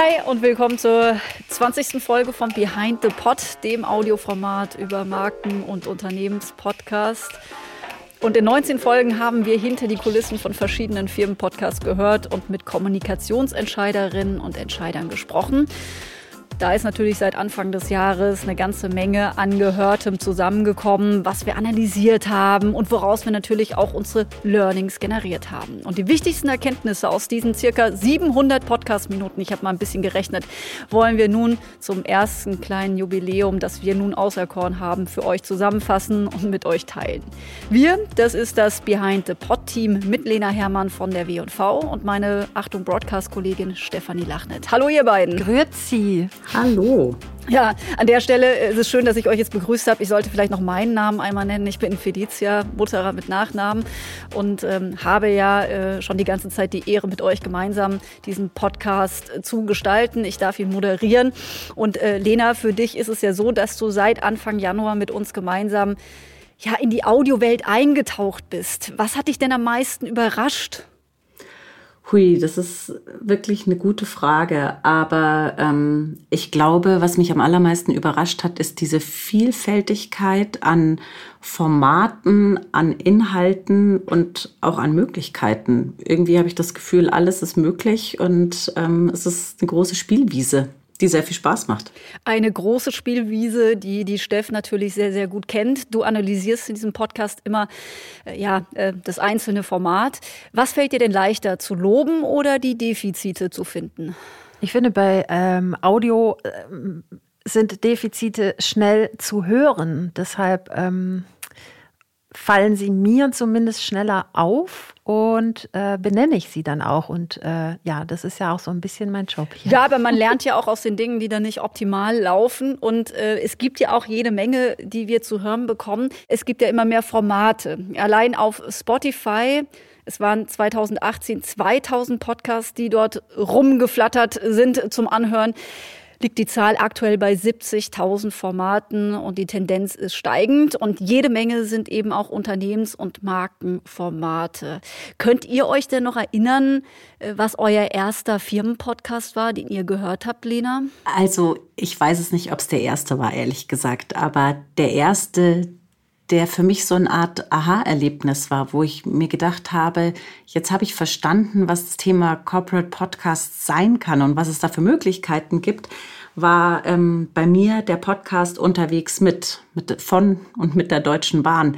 Hi und willkommen zur 20. Folge von Behind the Pod, dem Audioformat über Marken- und Unternehmenspodcast. Und in 19 Folgen haben wir hinter die Kulissen von verschiedenen Firmenpodcasts gehört und mit Kommunikationsentscheiderinnen und Entscheidern gesprochen. Da ist natürlich seit Anfang des Jahres eine ganze Menge Angehörtem zusammengekommen, was wir analysiert haben und woraus wir natürlich auch unsere Learnings generiert haben. Und die wichtigsten Erkenntnisse aus diesen circa 700 Podcast-Minuten, ich habe mal ein bisschen gerechnet, wollen wir nun zum ersten kleinen Jubiläum, das wir nun auserkoren haben, für euch zusammenfassen und mit euch teilen. Wir, das ist das Behind the Pod Team mit Lena Hermann von der W&V und meine Achtung Broadcast-Kollegin Stefanie Lachnet. Hallo ihr beiden. Grüezi. Hallo. Ja, an der Stelle ist es schön, dass ich euch jetzt begrüßt habe. Ich sollte vielleicht noch meinen Namen einmal nennen. Ich bin Felicia Mutterer mit Nachnamen und ähm, habe ja äh, schon die ganze Zeit die Ehre, mit euch gemeinsam diesen Podcast äh, zu gestalten. Ich darf ihn moderieren. Und äh, Lena, für dich ist es ja so, dass du seit Anfang Januar mit uns gemeinsam ja, in die Audiowelt eingetaucht bist. Was hat dich denn am meisten überrascht? Hui, das ist wirklich eine gute Frage. Aber ähm, ich glaube, was mich am allermeisten überrascht hat, ist diese Vielfältigkeit an Formaten, an Inhalten und auch an Möglichkeiten. Irgendwie habe ich das Gefühl, alles ist möglich und ähm, es ist eine große Spielwiese die sehr viel Spaß macht. Eine große Spielwiese, die die Steff natürlich sehr, sehr gut kennt. Du analysierst in diesem Podcast immer äh, ja, äh, das einzelne Format. Was fällt dir denn leichter, zu loben oder die Defizite zu finden? Ich finde, bei ähm, Audio äh, sind Defizite schnell zu hören. Deshalb ähm, fallen sie mir zumindest schneller auf und äh, benenne ich sie dann auch. Und äh, ja, das ist ja auch so ein bisschen mein Job hier. Ja, aber man lernt ja auch aus den Dingen, die dann nicht optimal laufen. Und äh, es gibt ja auch jede Menge, die wir zu hören bekommen. Es gibt ja immer mehr Formate. Allein auf Spotify es waren 2018 2000 Podcasts, die dort rumgeflattert sind zum Anhören liegt die Zahl aktuell bei 70.000 Formaten und die Tendenz ist steigend und jede Menge sind eben auch Unternehmens- und Markenformate. Könnt ihr euch denn noch erinnern, äh, was euer erster Firmenpodcast war, den ihr gehört habt, Lena? Also ich weiß es nicht, ob es der erste war, ehrlich gesagt, aber der erste, der für mich so eine Art Aha-Erlebnis war, wo ich mir gedacht habe, jetzt habe ich verstanden, was das Thema Corporate Podcast sein kann und was es da für Möglichkeiten gibt, war ähm, bei mir der Podcast unterwegs mit, mit von und mit der Deutschen Bahn.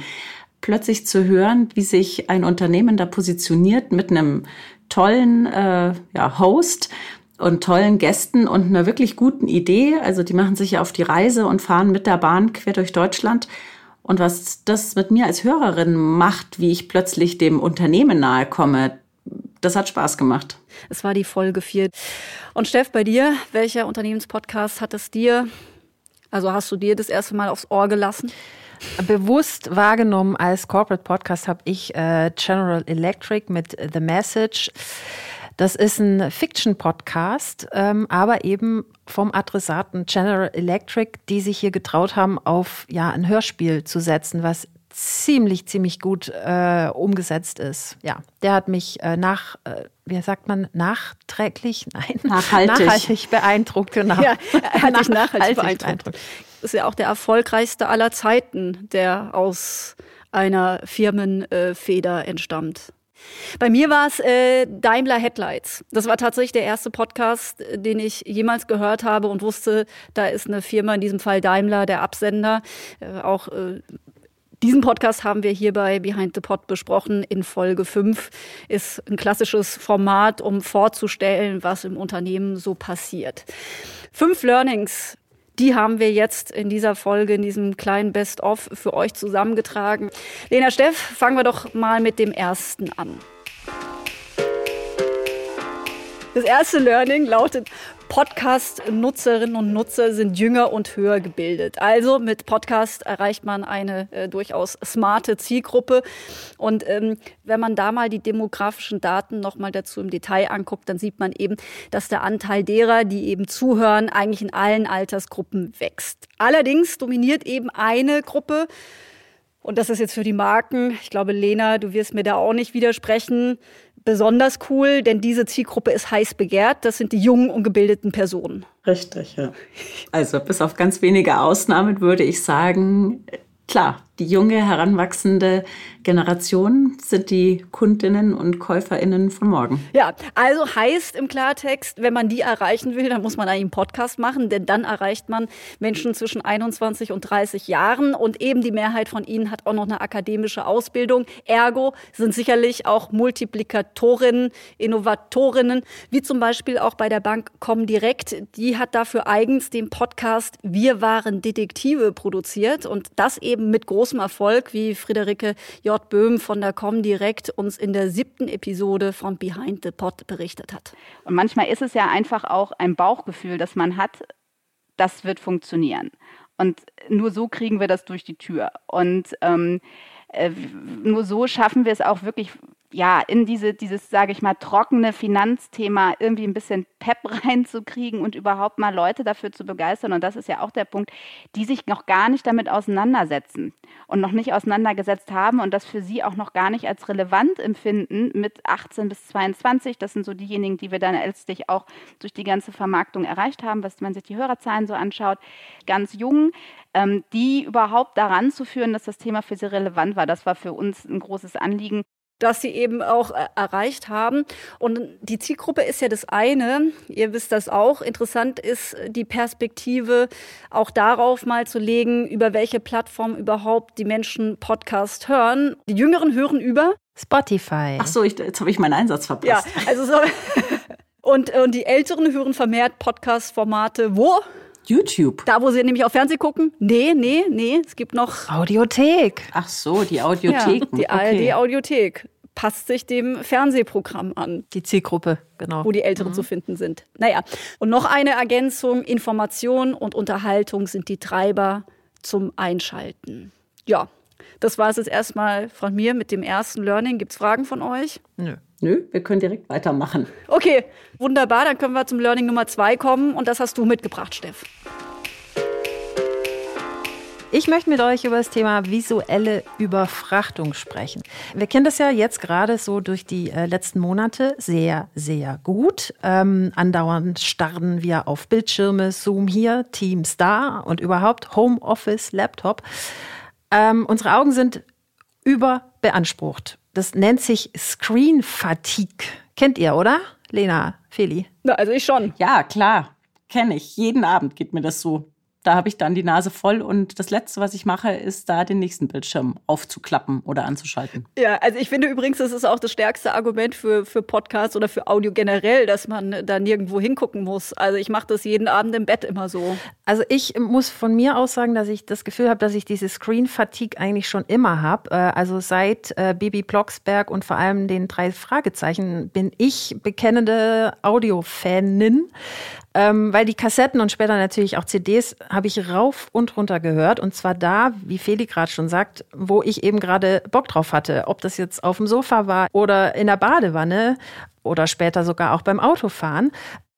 Plötzlich zu hören, wie sich ein Unternehmen da positioniert mit einem tollen äh, ja, Host, und tollen Gästen und einer wirklich guten Idee. Also die machen sich ja auf die Reise und fahren mit der Bahn quer durch Deutschland und was das mit mir als Hörerin macht, wie ich plötzlich dem Unternehmen nahe komme, das hat Spaß gemacht. Es war die Folge 4. Und Steff, bei dir, welcher Unternehmenspodcast hat es dir, also hast du dir das erste Mal aufs Ohr gelassen? Bewusst wahrgenommen als Corporate Podcast habe ich äh, General Electric mit The Message. Das ist ein Fiction-Podcast, ähm, aber eben vom Adressaten General Electric, die sich hier getraut haben, auf ja, ein Hörspiel zu setzen, was ziemlich, ziemlich gut äh, umgesetzt ist. Ja, der hat mich äh, nach, äh, wie sagt man, nachträglich, nein, nachhaltig, nachhaltig beeindruckt. Genau. Ja, er hat dich nachhaltig, beeindruckt. beeindruckt. Das ist ja auch der erfolgreichste aller Zeiten, der aus einer Firmenfeder entstammt. Bei mir war es äh, Daimler Headlights. Das war tatsächlich der erste Podcast, äh, den ich jemals gehört habe und wusste, da ist eine Firma, in diesem Fall Daimler, der Absender. Äh, auch äh, diesen Podcast haben wir hier bei Behind the Pod besprochen. In Folge 5 ist ein klassisches Format, um vorzustellen, was im Unternehmen so passiert. Fünf Learnings die haben wir jetzt in dieser Folge, in diesem kleinen Best-of für euch zusammengetragen. Lena Steff, fangen wir doch mal mit dem ersten an. Das erste Learning lautet, Podcast-Nutzerinnen und Nutzer sind jünger und höher gebildet. Also mit Podcast erreicht man eine äh, durchaus smarte Zielgruppe. Und ähm, wenn man da mal die demografischen Daten nochmal dazu im Detail anguckt, dann sieht man eben, dass der Anteil derer, die eben zuhören, eigentlich in allen Altersgruppen wächst. Allerdings dominiert eben eine Gruppe, und das ist jetzt für die Marken, ich glaube, Lena, du wirst mir da auch nicht widersprechen, besonders cool, denn diese Zielgruppe ist heiß begehrt. Das sind die jungen und gebildeten Personen. Richtig, ja. Also bis auf ganz wenige Ausnahmen würde ich sagen, klar, die junge, heranwachsende Generation sind die Kundinnen und Käuferinnen von morgen. Ja, also heißt im Klartext, wenn man die erreichen will, dann muss man einen Podcast machen, denn dann erreicht man Menschen zwischen 21 und 30 Jahren und eben die Mehrheit von ihnen hat auch noch eine akademische Ausbildung. Ergo sind sicherlich auch Multiplikatorinnen, Innovatorinnen, wie zum Beispiel auch bei der Bank Comdirect. Die hat dafür eigens den Podcast Wir waren Detektive produziert und das eben mit großem großem Erfolg, wie Friederike J. Böhm von der Comdirect uns in der siebten Episode von Behind the Pot berichtet hat. Und manchmal ist es ja einfach auch ein Bauchgefühl, das man hat, das wird funktionieren. Und nur so kriegen wir das durch die Tür. Und ähm, äh, nur so schaffen wir es auch wirklich ja, in diese, dieses, sage ich mal, trockene Finanzthema irgendwie ein bisschen Pep reinzukriegen und überhaupt mal Leute dafür zu begeistern. Und das ist ja auch der Punkt, die sich noch gar nicht damit auseinandersetzen und noch nicht auseinandergesetzt haben und das für sie auch noch gar nicht als relevant empfinden mit 18 bis 22. Das sind so diejenigen, die wir dann letztlich auch durch die ganze Vermarktung erreicht haben, was man sich die Hörerzahlen so anschaut. Ganz jung, ähm, die überhaupt daran zu führen, dass das Thema für sie relevant war. Das war für uns ein großes Anliegen dass sie eben auch äh, erreicht haben. Und die Zielgruppe ist ja das eine. Ihr wisst das auch. Interessant ist die Perspektive auch darauf mal zu legen, über welche Plattform überhaupt die Menschen Podcast hören. Die Jüngeren hören über Spotify. Ach so, ich, jetzt habe ich meinen Einsatz verpasst. Ja, also so. und, und die Älteren hören vermehrt Podcast-Formate wo? YouTube. Da, wo sie nämlich auf Fernsehen gucken? Nee, nee, nee. Es gibt noch. Audiothek. Ach so, die Audiothek. Ja, die okay. ARD-Audiothek passt sich dem Fernsehprogramm an. Die Zielgruppe, genau. Wo die Älteren mhm. zu finden sind. Naja, und noch eine Ergänzung, Information und Unterhaltung sind die Treiber zum Einschalten. Ja, das war es jetzt erstmal von mir mit dem ersten Learning. Gibt es Fragen von euch? Nö. Nö, wir können direkt weitermachen. Okay, wunderbar. Dann können wir zum Learning Nummer zwei kommen. Und das hast du mitgebracht, Steff. Ich möchte mit euch über das Thema visuelle Überfrachtung sprechen. Wir kennen das ja jetzt gerade so durch die äh, letzten Monate sehr, sehr gut. Ähm, andauernd starren wir auf Bildschirme, Zoom hier, Teams da und überhaupt Homeoffice, Laptop. Ähm, unsere Augen sind überbeansprucht. Das nennt sich Screen Fatigue. Kennt ihr, oder? Lena, Feli? Na, also ich schon. Ja, klar. Kenne ich. Jeden Abend geht mir das so da habe ich dann die Nase voll und das Letzte, was ich mache, ist da den nächsten Bildschirm aufzuklappen oder anzuschalten. Ja, also ich finde übrigens, das ist auch das stärkste Argument für, für Podcasts oder für Audio generell, dass man da nirgendwo hingucken muss. Also ich mache das jeden Abend im Bett immer so. Also ich muss von mir aus sagen, dass ich das Gefühl habe, dass ich diese Screen-Fatigue eigentlich schon immer habe. Äh, also seit äh, Bibi Blocksberg und vor allem den drei Fragezeichen bin ich bekennende Audio-Fanin. Ähm, weil die Kassetten und später natürlich auch CDs habe ich rauf und runter gehört. Und zwar da, wie Feli gerade schon sagt, wo ich eben gerade Bock drauf hatte. Ob das jetzt auf dem Sofa war oder in der Badewanne oder später sogar auch beim Autofahren.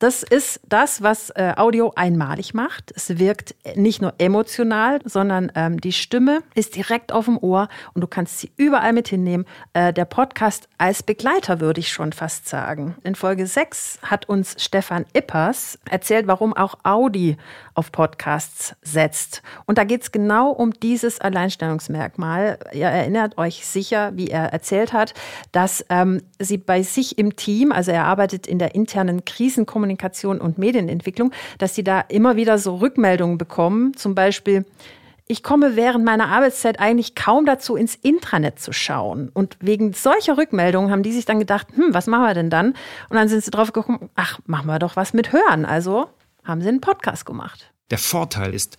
Das ist das, was äh, Audio einmalig macht. Es wirkt nicht nur emotional, sondern ähm, die Stimme ist direkt auf dem Ohr und du kannst sie überall mit hinnehmen. Äh, der Podcast als Begleiter würde ich schon fast sagen. In Folge 6 hat uns Stefan Ippers erzählt, warum auch Audi auf Podcasts setzt. Und da geht es genau um dieses Alleinstellungsmerkmal. Ihr erinnert euch sicher, wie er erzählt hat, dass ähm, sie bei sich im Team, also er arbeitet in der internen Krisenkommunikation, Kommunikation und Medienentwicklung, dass sie da immer wieder so Rückmeldungen bekommen, zum Beispiel, ich komme während meiner Arbeitszeit eigentlich kaum dazu, ins Intranet zu schauen. Und wegen solcher Rückmeldungen haben die sich dann gedacht, hm, was machen wir denn dann? Und dann sind sie drauf gekommen, ach, machen wir doch was mit Hören. Also haben sie einen Podcast gemacht. Der Vorteil ist,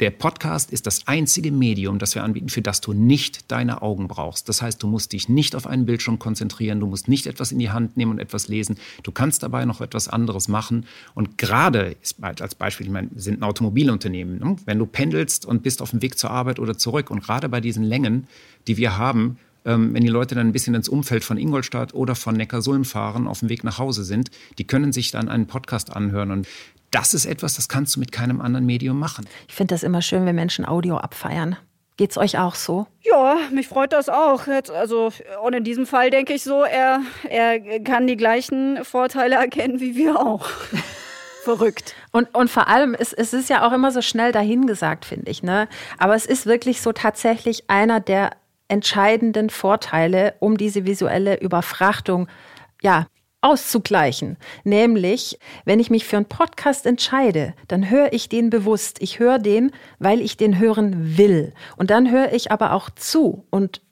der Podcast ist das einzige Medium, das wir anbieten, für das du nicht deine Augen brauchst. Das heißt, du musst dich nicht auf einen Bildschirm konzentrieren, du musst nicht etwas in die Hand nehmen und etwas lesen. Du kannst dabei noch etwas anderes machen. Und gerade als Beispiel, ich meine, sind ein Automobilunternehmen. Ne? Wenn du pendelst und bist auf dem Weg zur Arbeit oder zurück und gerade bei diesen Längen, die wir haben, ähm, wenn die Leute dann ein bisschen ins Umfeld von Ingolstadt oder von Neckarsulm fahren, auf dem Weg nach Hause sind, die können sich dann einen Podcast anhören. Und das ist etwas, das kannst du mit keinem anderen Medium machen. Ich finde das immer schön, wenn Menschen Audio abfeiern. Geht's euch auch so? Ja, mich freut das auch. Jetzt, also, und in diesem Fall denke ich so, er, er kann die gleichen Vorteile erkennen wie wir auch. Verrückt. Und, und vor allem, es, es ist ja auch immer so schnell dahingesagt, finde ich. Ne? Aber es ist wirklich so tatsächlich einer der entscheidenden Vorteile, um diese visuelle Überfrachtung ja, auszugleichen. Nämlich, wenn ich mich für einen Podcast entscheide, dann höre ich den bewusst. Ich höre den, weil ich den hören will. Und dann höre ich aber auch zu und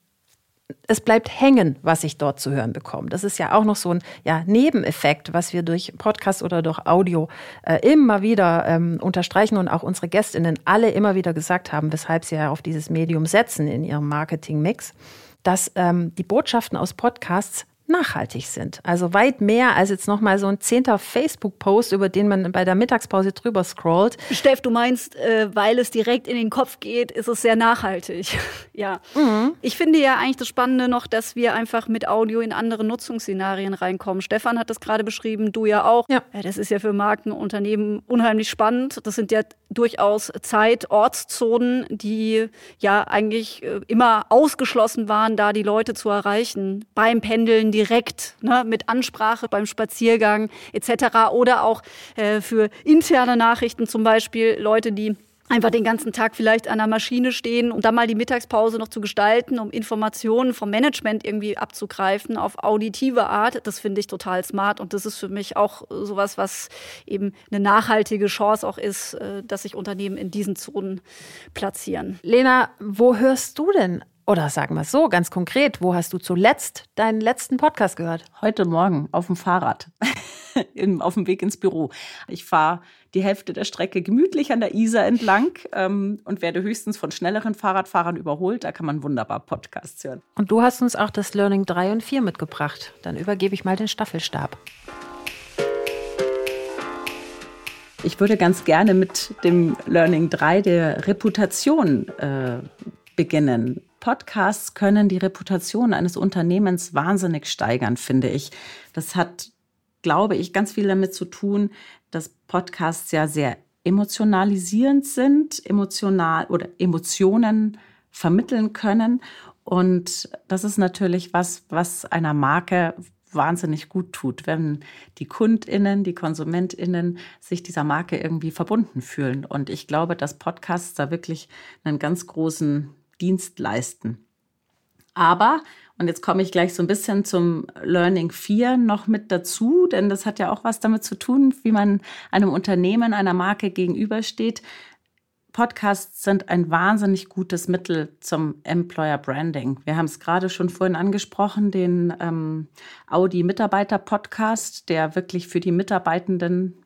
es bleibt hängen, was ich dort zu hören bekomme. Das ist ja auch noch so ein ja, Nebeneffekt, was wir durch Podcast oder durch Audio äh, immer wieder ähm, unterstreichen und auch unsere Gästinnen alle immer wieder gesagt haben, weshalb sie ja auf dieses Medium setzen in ihrem Marketing-Mix, dass ähm, die Botschaften aus Podcasts nachhaltig sind. Also weit mehr als jetzt nochmal so ein zehnter Facebook-Post, über den man bei der Mittagspause drüber scrollt. Steff, du meinst, äh, weil es direkt in den Kopf geht, ist es sehr nachhaltig. ja. Mhm. Ich finde ja eigentlich das Spannende noch, dass wir einfach mit Audio in andere Nutzungsszenarien reinkommen. Stefan hat das gerade beschrieben, du ja auch. Ja. ja. Das ist ja für Marken, Unternehmen unheimlich spannend. Das sind ja durchaus Zeit, Ortszonen, die ja eigentlich äh, immer ausgeschlossen waren, da die Leute zu erreichen. Beim Pendeln, direkt ne, mit Ansprache beim Spaziergang etc. Oder auch äh, für interne Nachrichten zum Beispiel Leute, die einfach den ganzen Tag vielleicht an der Maschine stehen und dann mal die Mittagspause noch zu gestalten, um Informationen vom Management irgendwie abzugreifen auf auditive Art. Das finde ich total smart und das ist für mich auch sowas, was eben eine nachhaltige Chance auch ist, äh, dass sich Unternehmen in diesen Zonen platzieren. Lena, wo hörst du denn oder sagen wir es so, ganz konkret, wo hast du zuletzt deinen letzten Podcast gehört? Heute Morgen auf dem Fahrrad, auf dem Weg ins Büro. Ich fahre die Hälfte der Strecke gemütlich an der Isar entlang ähm, und werde höchstens von schnelleren Fahrradfahrern überholt. Da kann man wunderbar Podcasts hören. Und du hast uns auch das Learning 3 und 4 mitgebracht. Dann übergebe ich mal den Staffelstab. Ich würde ganz gerne mit dem Learning 3 der Reputation äh, beginnen. Podcasts können die Reputation eines Unternehmens wahnsinnig steigern, finde ich. Das hat, glaube ich, ganz viel damit zu tun, dass Podcasts ja sehr emotionalisierend sind, emotional oder Emotionen vermitteln können. Und das ist natürlich was, was einer Marke wahnsinnig gut tut, wenn die Kundinnen, die Konsumentinnen sich dieser Marke irgendwie verbunden fühlen. Und ich glaube, dass Podcasts da wirklich einen ganz großen Dienst leisten. Aber, und jetzt komme ich gleich so ein bisschen zum Learning 4 noch mit dazu, denn das hat ja auch was damit zu tun, wie man einem Unternehmen, einer Marke gegenübersteht. Podcasts sind ein wahnsinnig gutes Mittel zum Employer Branding. Wir haben es gerade schon vorhin angesprochen, den ähm, Audi Mitarbeiter Podcast, der wirklich für die Mitarbeitenden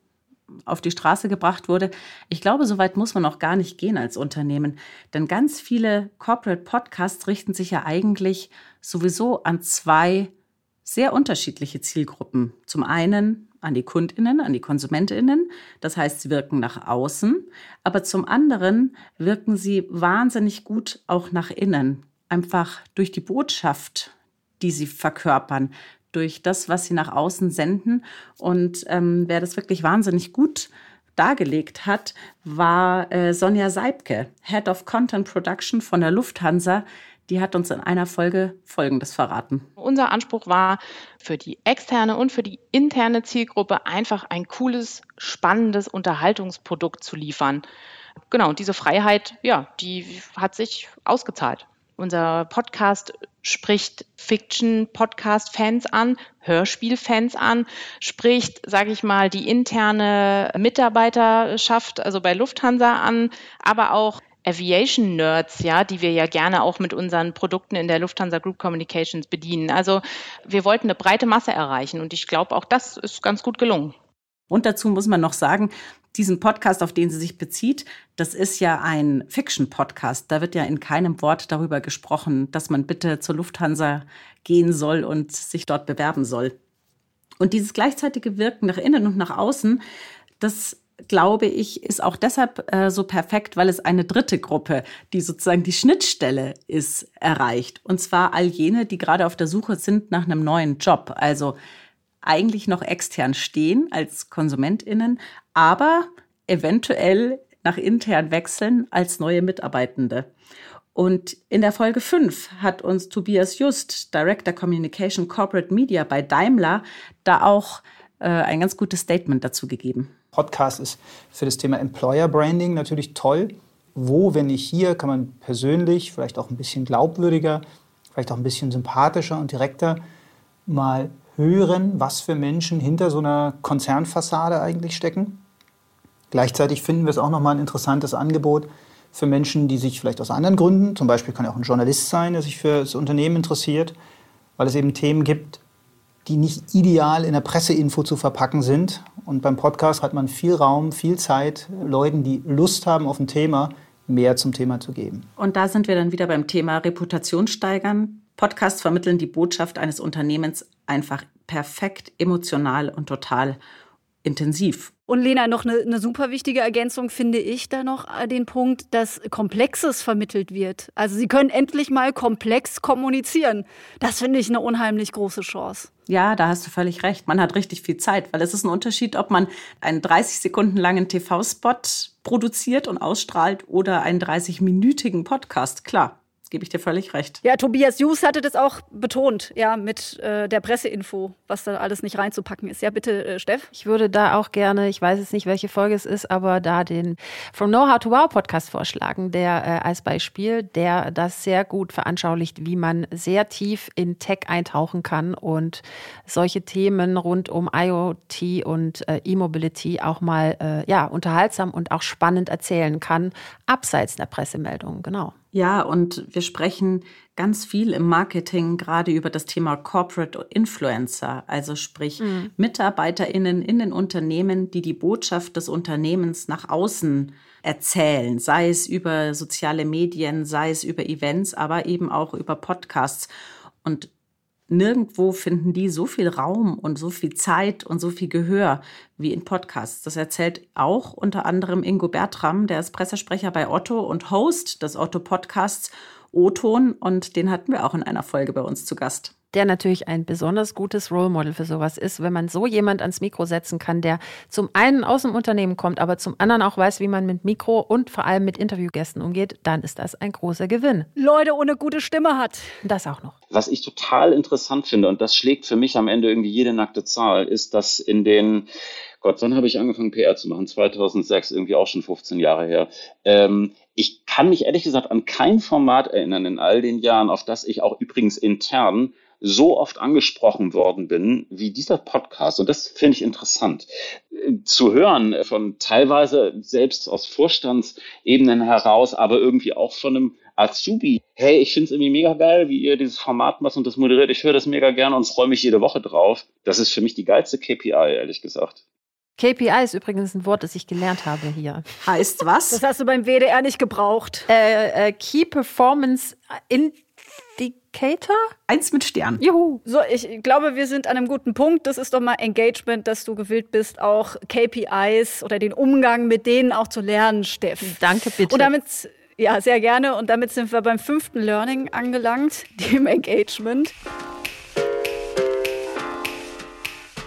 auf die Straße gebracht wurde. Ich glaube, so weit muss man auch gar nicht gehen als Unternehmen. Denn ganz viele Corporate Podcasts richten sich ja eigentlich sowieso an zwei sehr unterschiedliche Zielgruppen. Zum einen an die Kundinnen, an die Konsumentinnen. Das heißt, sie wirken nach außen. Aber zum anderen wirken sie wahnsinnig gut auch nach innen. Einfach durch die Botschaft, die sie verkörpern, durch das, was sie nach außen senden. Und ähm, wer das wirklich wahnsinnig gut dargelegt hat, war äh, Sonja Seibke, Head of Content Production von der Lufthansa. Die hat uns in einer Folge Folgendes verraten. Unser Anspruch war, für die externe und für die interne Zielgruppe einfach ein cooles, spannendes Unterhaltungsprodukt zu liefern. Genau, und diese Freiheit, ja, die hat sich ausgezahlt. Unser Podcast spricht Fiction-Podcast-Fans an, Hörspiel-Fans an, spricht, sage ich mal, die interne Mitarbeiterschaft, also bei Lufthansa an, aber auch Aviation Nerds, ja, die wir ja gerne auch mit unseren Produkten in der Lufthansa Group Communications bedienen. Also wir wollten eine breite Masse erreichen und ich glaube, auch das ist ganz gut gelungen. Und dazu muss man noch sagen, diesen Podcast, auf den sie sich bezieht, das ist ja ein Fiction-Podcast. Da wird ja in keinem Wort darüber gesprochen, dass man bitte zur Lufthansa gehen soll und sich dort bewerben soll. Und dieses gleichzeitige Wirken nach innen und nach außen, das glaube ich, ist auch deshalb äh, so perfekt, weil es eine dritte Gruppe, die sozusagen die Schnittstelle ist, erreicht. Und zwar all jene, die gerade auf der Suche sind nach einem neuen Job. Also eigentlich noch extern stehen als KonsumentInnen, aber eventuell nach intern wechseln als neue Mitarbeitende. Und in der Folge 5 hat uns Tobias Just, Director Communication Corporate Media bei Daimler, da auch äh, ein ganz gutes Statement dazu gegeben. Podcast ist für das Thema Employer Branding natürlich toll. Wo, wenn nicht hier, kann man persönlich, vielleicht auch ein bisschen glaubwürdiger, vielleicht auch ein bisschen sympathischer und direkter mal hören, was für Menschen hinter so einer Konzernfassade eigentlich stecken. Gleichzeitig finden wir es auch nochmal ein interessantes Angebot, für Menschen, die sich vielleicht aus anderen Gründen, zum Beispiel kann ja auch ein Journalist sein, der sich für das Unternehmen interessiert, weil es eben Themen gibt, die nicht ideal in der Presseinfo zu verpacken sind. Und beim Podcast hat man viel Raum, viel Zeit, Leuten, die Lust haben auf ein Thema, mehr zum Thema zu geben. Und da sind wir dann wieder beim Thema Reputation steigern. Podcasts vermitteln die Botschaft eines Unternehmens einfach perfekt, emotional und total intensiv. Und Lena, noch eine, eine, super wichtige Ergänzung finde ich da noch äh, den Punkt, dass Komplexes vermittelt wird. Also Sie können endlich mal komplex kommunizieren. Das finde ich eine unheimlich große Chance. Ja, da hast du völlig recht. Man hat richtig viel Zeit, weil es ist ein Unterschied, ob man einen 30 Sekunden langen TV-Spot produziert und ausstrahlt oder einen 30-minütigen Podcast. Klar, gebe ich dir völlig recht. Ja, Tobias Jus hatte das auch betont, ja, mit äh, der Presseinfo, was da alles nicht reinzupacken ist. Ja, bitte, äh, Steff. Ich würde da auch gerne, ich weiß jetzt nicht, welche Folge es ist, aber da den From Know How to Wow Podcast vorschlagen, der äh, als Beispiel, der das sehr gut veranschaulicht, wie man sehr tief in Tech eintauchen kann und solche Themen rund um IoT und äh, E-Mobility auch mal äh, ja, unterhaltsam und auch spannend erzählen kann, abseits der Pressemeldungen, genau. Ja, und wir sprechen ganz viel im Marketing gerade über das Thema Corporate Influencer, also sprich mhm. Mitarbeiterinnen in den Unternehmen, die die Botschaft des Unternehmens nach außen erzählen, sei es über soziale Medien, sei es über Events, aber eben auch über Podcasts. Und nirgendwo finden die so viel Raum und so viel Zeit und so viel Gehör wie in Podcasts. Das erzählt auch unter anderem Ingo Bertram, der ist Pressesprecher bei Otto und Host des Otto Podcasts O-Ton und den hatten wir auch in einer Folge bei uns zu Gast der natürlich ein besonders gutes Role Model für sowas ist, wenn man so jemand ans Mikro setzen kann, der zum einen aus dem Unternehmen kommt, aber zum anderen auch weiß, wie man mit Mikro und vor allem mit Interviewgästen umgeht, dann ist das ein großer Gewinn. Leute ohne gute Stimme hat. Das auch noch. Was ich total interessant finde, und das schlägt für mich am Ende irgendwie jede nackte Zahl, ist, dass in den Gott, wann habe ich angefangen, PR zu machen? 2006, irgendwie auch schon 15 Jahre her. Ähm, ich kann mich ehrlich gesagt an kein Format erinnern in all den Jahren, auf das ich auch übrigens intern so oft angesprochen worden bin wie dieser Podcast. Und das finde ich interessant. Zu hören von teilweise selbst aus Vorstandsebenen heraus, aber irgendwie auch von einem Azubi. Hey, ich finde es irgendwie mega geil, wie ihr dieses Format macht und das moderiert. Ich höre das mega gerne und freue mich jede Woche drauf. Das ist für mich die geilste KPI, ehrlich gesagt. KPI ist übrigens ein Wort, das ich gelernt habe hier. Heißt was? Das hast du beim WDR nicht gebraucht. Äh, äh, Key Performance in Indicator? Eins mit Stern. Juhu. So, ich glaube, wir sind an einem guten Punkt. Das ist doch mal Engagement, dass du gewillt bist, auch KPIs oder den Umgang mit denen auch zu lernen, Steff. Danke, bitte. Und damit, ja, sehr gerne. Und damit sind wir beim fünften Learning angelangt, dem Engagement.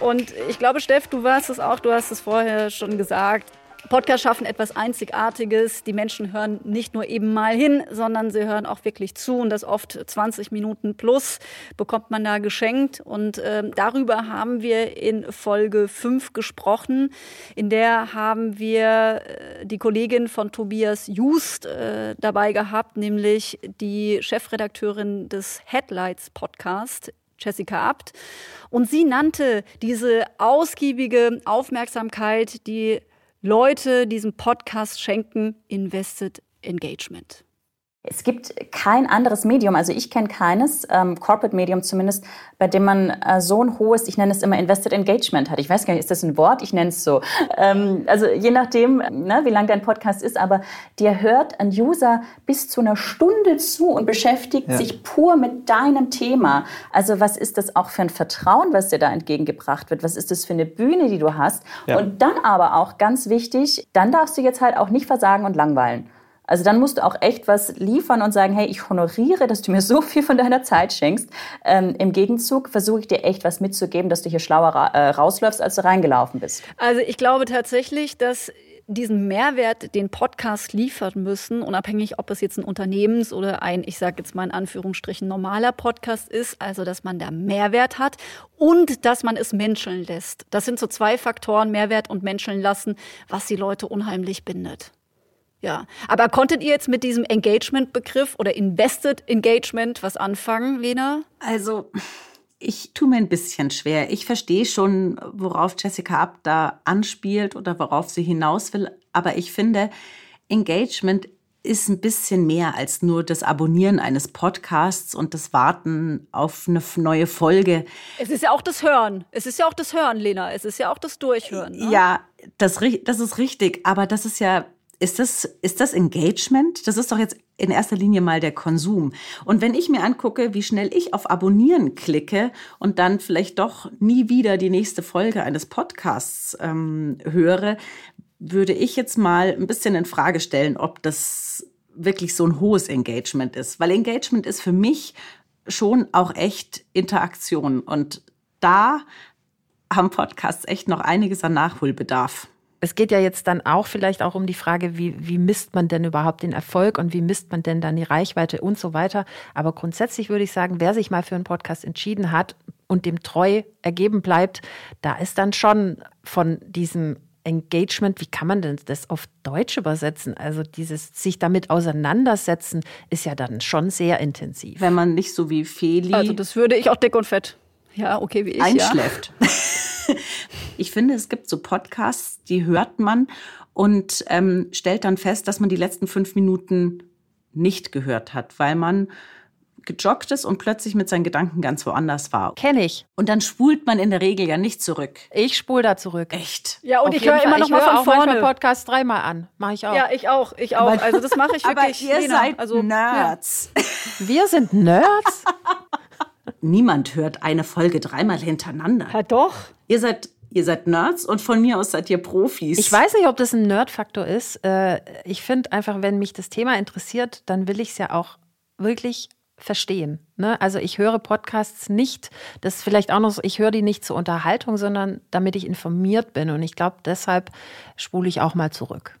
Und ich glaube, Steff, du warst es auch, du hast es vorher schon gesagt. Podcasts schaffen etwas Einzigartiges. Die Menschen hören nicht nur eben mal hin, sondern sie hören auch wirklich zu und das oft 20 Minuten plus bekommt man da geschenkt. Und äh, darüber haben wir in Folge 5 gesprochen. In der haben wir äh, die Kollegin von Tobias Just äh, dabei gehabt, nämlich die Chefredakteurin des Headlights Podcast, Jessica Abt. Und sie nannte diese ausgiebige Aufmerksamkeit, die Leute diesem Podcast schenken Invested Engagement. Es gibt kein anderes Medium, also ich kenne keines, ähm, Corporate Medium zumindest, bei dem man äh, so ein hohes, ich nenne es immer Invested Engagement hat. Ich weiß gar nicht, ist das ein Wort? Ich nenne es so. Ähm, also je nachdem, ne, wie lang dein Podcast ist, aber dir hört ein User bis zu einer Stunde zu und beschäftigt ja. sich pur mit deinem Thema. Also was ist das auch für ein Vertrauen, was dir da entgegengebracht wird? Was ist das für eine Bühne, die du hast? Ja. Und dann aber auch ganz wichtig, dann darfst du jetzt halt auch nicht versagen und langweilen. Also dann musst du auch echt was liefern und sagen, hey, ich honoriere, dass du mir so viel von deiner Zeit schenkst. Ähm, Im Gegenzug versuche ich dir echt was mitzugeben, dass du hier schlauer ra äh, rausläufst, als du reingelaufen bist. Also ich glaube tatsächlich, dass diesen Mehrwert, den Podcast liefern müssen, unabhängig, ob es jetzt ein Unternehmens- oder ein, ich sage jetzt mal in Anführungsstrichen, normaler Podcast ist, also dass man da Mehrwert hat und dass man es menscheln lässt. Das sind so zwei Faktoren, Mehrwert und menscheln lassen, was die Leute unheimlich bindet. Ja, aber konntet ihr jetzt mit diesem Engagement-Begriff oder Invested Engagement was anfangen, Lena? Also, ich tue mir ein bisschen schwer. Ich verstehe schon, worauf Jessica Ab da anspielt oder worauf sie hinaus will. Aber ich finde, Engagement ist ein bisschen mehr als nur das Abonnieren eines Podcasts und das Warten auf eine neue Folge. Es ist ja auch das Hören. Es ist ja auch das Hören, Lena. Es ist ja auch das Durchhören. Ne? Ja, das, das ist richtig. Aber das ist ja ist das, ist das Engagement? Das ist doch jetzt in erster Linie mal der Konsum. Und wenn ich mir angucke, wie schnell ich auf Abonnieren klicke und dann vielleicht doch nie wieder die nächste Folge eines Podcasts ähm, höre, würde ich jetzt mal ein bisschen in Frage stellen, ob das wirklich so ein hohes Engagement ist. Weil Engagement ist für mich schon auch echt Interaktion. Und da haben Podcasts echt noch einiges an Nachholbedarf es geht ja jetzt dann auch vielleicht auch um die Frage, wie, wie misst man denn überhaupt den Erfolg und wie misst man denn dann die Reichweite und so weiter. Aber grundsätzlich würde ich sagen, wer sich mal für einen Podcast entschieden hat und dem treu ergeben bleibt, da ist dann schon von diesem Engagement, wie kann man denn das auf Deutsch übersetzen? Also dieses sich damit auseinandersetzen ist ja dann schon sehr intensiv. Wenn man nicht so wie Feli. Also das würde ich auch dick und fett. Ja, okay, wie ich. Einschläft. Ja. ich finde, es gibt so Podcasts, die hört man und ähm, stellt dann fest, dass man die letzten fünf Minuten nicht gehört hat, weil man gejoggt ist und plötzlich mit seinen Gedanken ganz woanders war. Kenne ich. Und dann spult man in der Regel ja nicht zurück. Ich spule da zurück. Echt? Ja, und Auf ich höre immer noch mal von auch vorne. Podcast dreimal an. Mache ich auch. Ja, ich auch. Ich auch. Aber, also das mache ich wirklich. Aber ihr Lena. seid also, Nerds. Ja. Wir sind Nerds? Niemand hört eine Folge dreimal hintereinander. Ja, doch. Ihr seid ihr seid Nerds und von mir aus seid ihr Profis. Ich weiß nicht, ob das ein Nerdfaktor ist. Äh, ich finde einfach, wenn mich das Thema interessiert, dann will ich es ja auch wirklich verstehen. Ne? Also ich höre Podcasts nicht, das ist vielleicht auch noch so, ich höre die nicht zur Unterhaltung, sondern damit ich informiert bin. Und ich glaube, deshalb spule ich auch mal zurück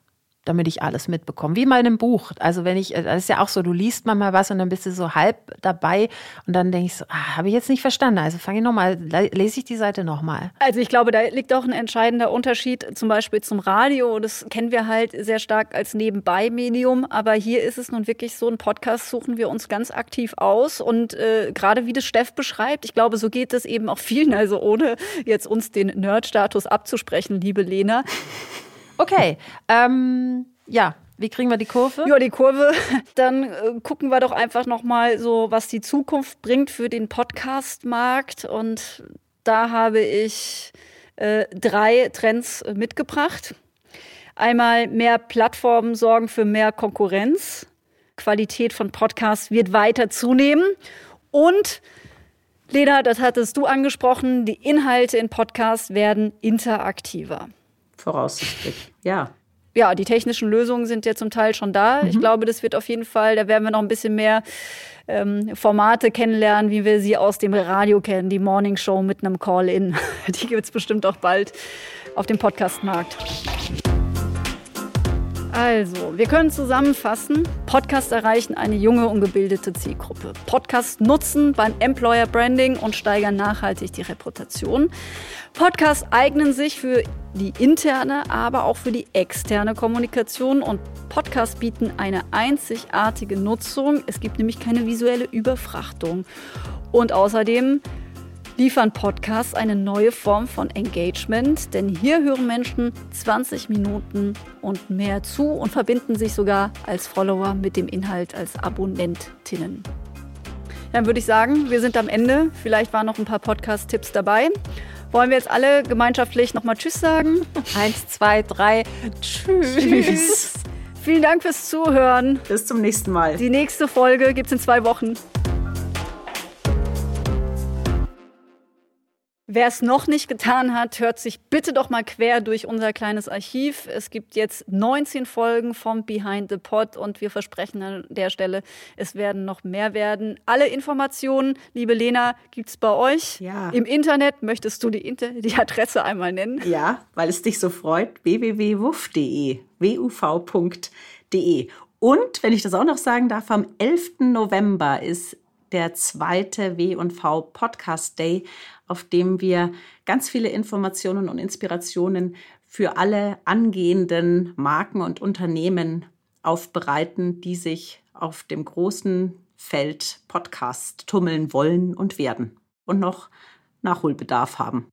damit ich alles mitbekomme. Wie in einem Buch. Also wenn ich, das ist ja auch so, du liest mal was und dann bist du so halb dabei und dann denke ich so, ah, habe ich jetzt nicht verstanden. Also fange ich nochmal, lese ich die Seite nochmal. Also ich glaube, da liegt auch ein entscheidender Unterschied zum Beispiel zum Radio. Das kennen wir halt sehr stark als Nebenbei-Medium. Aber hier ist es nun wirklich so, ein Podcast suchen wir uns ganz aktiv aus. Und äh, gerade wie das Steff beschreibt, ich glaube, so geht es eben auch vielen. Also ohne jetzt uns den Nerd-Status abzusprechen, liebe Lena. Okay, ähm, ja, wie kriegen wir die Kurve? Ja, die Kurve. Dann äh, gucken wir doch einfach noch mal so, was die Zukunft bringt für den Podcast-Markt. Und da habe ich äh, drei Trends äh, mitgebracht. Einmal mehr Plattformen sorgen für mehr Konkurrenz. Qualität von Podcasts wird weiter zunehmen. Und Lena, das hattest du angesprochen, die Inhalte in Podcasts werden interaktiver voraussichtlich. Ja. Ja, die technischen Lösungen sind ja zum Teil schon da. Mhm. Ich glaube, das wird auf jeden Fall, da werden wir noch ein bisschen mehr ähm, Formate kennenlernen, wie wir sie aus dem Radio kennen. Die Morning Show mit einem Call-In. Die gibt es bestimmt auch bald auf dem Podcastmarkt. Also, wir können zusammenfassen, Podcast erreichen eine junge und gebildete Zielgruppe. Podcast nutzen beim Employer Branding und steigern nachhaltig die Reputation. Podcasts eignen sich für die interne, aber auch für die externe Kommunikation und Podcasts bieten eine einzigartige Nutzung. Es gibt nämlich keine visuelle Überfrachtung. Und außerdem liefern Podcasts eine neue Form von Engagement, denn hier hören Menschen 20 Minuten und mehr zu und verbinden sich sogar als Follower mit dem Inhalt als Abonnentinnen. Dann würde ich sagen, wir sind am Ende. Vielleicht waren noch ein paar Podcast-Tipps dabei. Wollen wir jetzt alle gemeinschaftlich nochmal Tschüss sagen? Eins, zwei, drei. Tschüss. Tschüss. Vielen Dank fürs Zuhören. Bis zum nächsten Mal. Die nächste Folge gibt es in zwei Wochen. Wer es noch nicht getan hat, hört sich bitte doch mal quer durch unser kleines Archiv. Es gibt jetzt 19 Folgen vom Behind the Pod und wir versprechen an der Stelle, es werden noch mehr werden. Alle Informationen, liebe Lena, gibt es bei euch ja. im Internet. Möchtest du die, Inter die Adresse einmal nennen? Ja, weil es dich so freut, www.wuff.de, wuv.de. Und, wenn ich das auch noch sagen darf, am 11. November ist der zweite W&V Podcast Day, auf dem wir ganz viele Informationen und Inspirationen für alle angehenden Marken und Unternehmen aufbereiten, die sich auf dem großen Feld Podcast tummeln wollen und werden und noch Nachholbedarf haben.